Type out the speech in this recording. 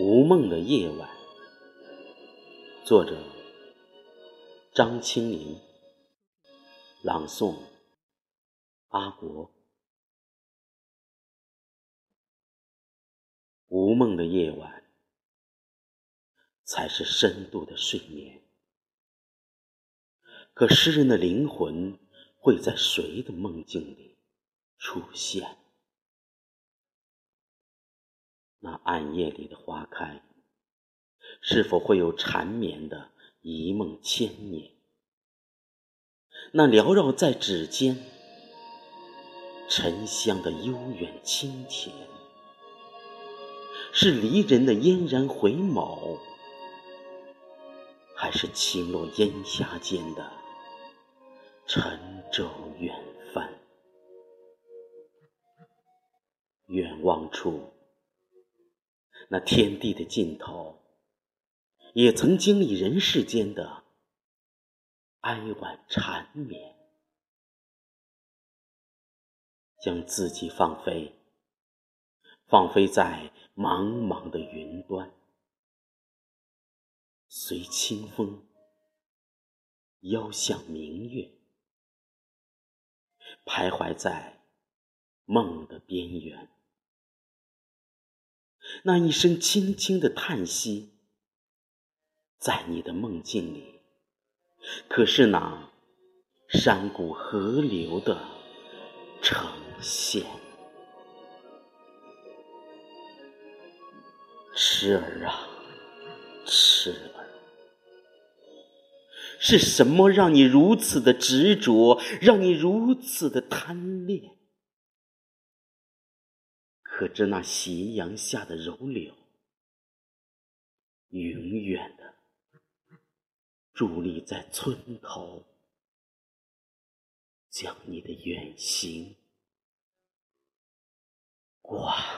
无梦的夜晚，作者张清宁，朗诵阿国。无梦的夜晚，才是深度的睡眠。可诗人的灵魂会在谁的梦境里出现？那暗夜里的花开，是否会有缠绵的一梦千年？那缭绕在指尖沉香的悠远清甜，是离人的嫣然回眸，还是轻落烟霞间的沉舟远帆？远望处。那天地的尽头，也曾经历人世间的哀婉缠绵，将自己放飞，放飞在茫茫的云端，随清风邀向明月，徘徊在梦的边缘。那一声轻轻的叹息，在你的梦境里，可是那山谷河流的呈现。痴儿啊，痴儿，是什么让你如此的执着，让你如此的贪恋？可知那斜阳下的柔柳，永远的伫立在村头，将你的远行挂。